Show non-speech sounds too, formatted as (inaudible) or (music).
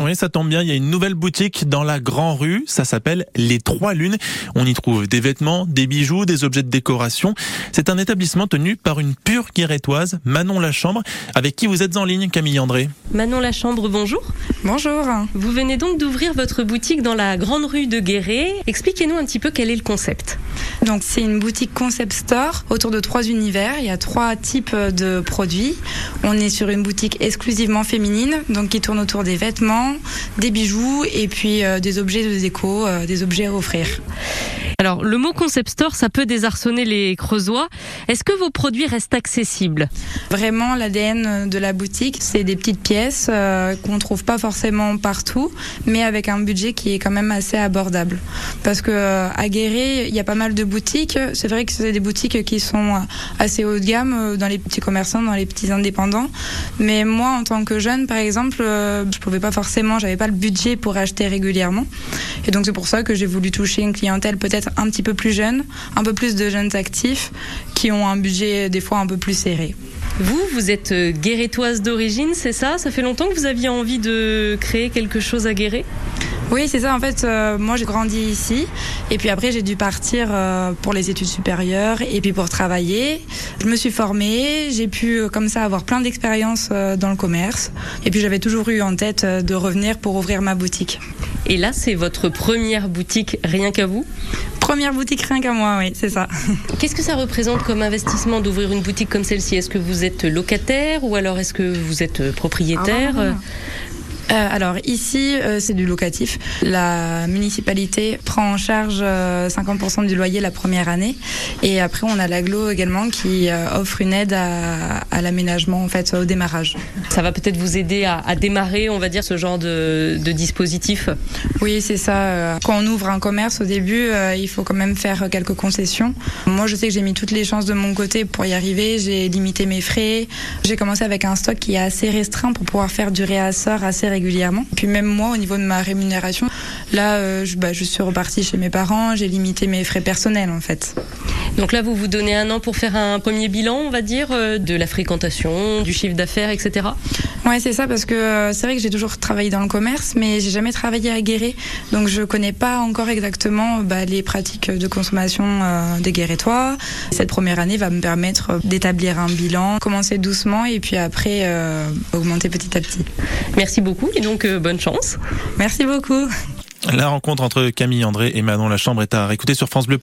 Oui, ça tombe bien, il y a une nouvelle boutique dans la Grand Rue, ça s'appelle Les Trois Lunes. On y trouve des vêtements, des bijoux, des objets de décoration. C'est un établissement tenu par une pure guérétoise, Manon Lachambre, avec qui vous êtes en ligne, Camille André? Manon Lachambre, bonjour. Bonjour. Vous venez donc d'ouvrir votre boutique dans la Grande Rue de Guéret. Expliquez-nous un petit peu quel est le concept. Donc c'est une boutique concept store autour de trois univers. Il y a trois types de produits. On est sur une boutique exclusivement féminine, donc qui tourne autour des vêtements, des bijoux et puis euh, des objets de déco, euh, des objets à offrir. Alors, le mot concept store, ça peut désarçonner les creusois. Est-ce que vos produits restent accessibles? Vraiment, l'ADN de la boutique, c'est des petites pièces euh, qu'on trouve pas forcément partout, mais avec un budget qui est quand même assez abordable. Parce que euh, à Guéret, il y a pas mal de boutiques. C'est vrai que c'est des boutiques qui sont assez haut de gamme euh, dans les petits commerçants, dans les petits indépendants. Mais moi, en tant que jeune, par exemple, euh, je pouvais pas forcément, j'avais pas le budget pour acheter régulièrement. Et donc c'est pour ça que j'ai voulu toucher une clientèle peut-être un petit peu plus jeune, un peu plus de jeunes actifs qui ont un budget des fois un peu plus serré. Vous, vous êtes euh, guérétoise d'origine, c'est ça? Ça fait longtemps que vous aviez envie de créer quelque chose à Guéret Oui, c'est ça. En fait, euh, moi, j'ai grandi ici. Et puis après, j'ai dû partir euh, pour les études supérieures et puis pour travailler. Je me suis formée. J'ai pu, euh, comme ça, avoir plein d'expériences dans le commerce. Et puis, j'avais toujours eu en tête de revenir pour ouvrir ma boutique. Et là, c'est votre première boutique rien qu'à vous? Première boutique rien qu'à moi, oui, c'est ça. (laughs) Qu'est-ce que ça représente comme investissement d'ouvrir une boutique comme celle-ci? Est-ce que vous êtes locataire ou alors est-ce que vous êtes propriétaire? Ah. Euh, alors ici, euh, c'est du locatif. La municipalité prend en charge euh, 50% du loyer la première année, et après on a l'aglo également qui euh, offre une aide à, à l'aménagement en fait au démarrage. Ça va peut-être vous aider à, à démarrer, on va dire, ce genre de, de dispositif? Oui, c'est ça. euh, Quand on ouvre un commerce au début, euh, il faut quand même faire quelques concessions. Moi, je sais que j'ai mis toutes les chances de mon côté pour y arriver. J'ai limité mes frais. J'ai commencé avec un stock qui est assez restreint pour pouvoir faire du réassort assez régulièrement. Puis même moi, au niveau de ma rémunération, là, euh, je, bah, je suis repartie chez mes parents. J'ai limité mes frais personnels en fait. Donc là, vous vous donnez un an pour faire un premier bilan, on va dire, euh, de la fréquentation, du chiffre d'affaires, etc. Ouais, c'est ça, parce que euh, c'est vrai que j'ai toujours travaillé dans le commerce, mais j'ai jamais travaillé à Guéret, donc je connais pas encore exactement bah, les pratiques de consommation euh, des Guérétois. Cette première année va me permettre d'établir un bilan, commencer doucement et puis après euh, augmenter petit à petit. Merci beaucoup et donc euh, bonne chance. Merci beaucoup. La rencontre entre Camille André et Manon Lachambre est à réécouter sur FranceBleu.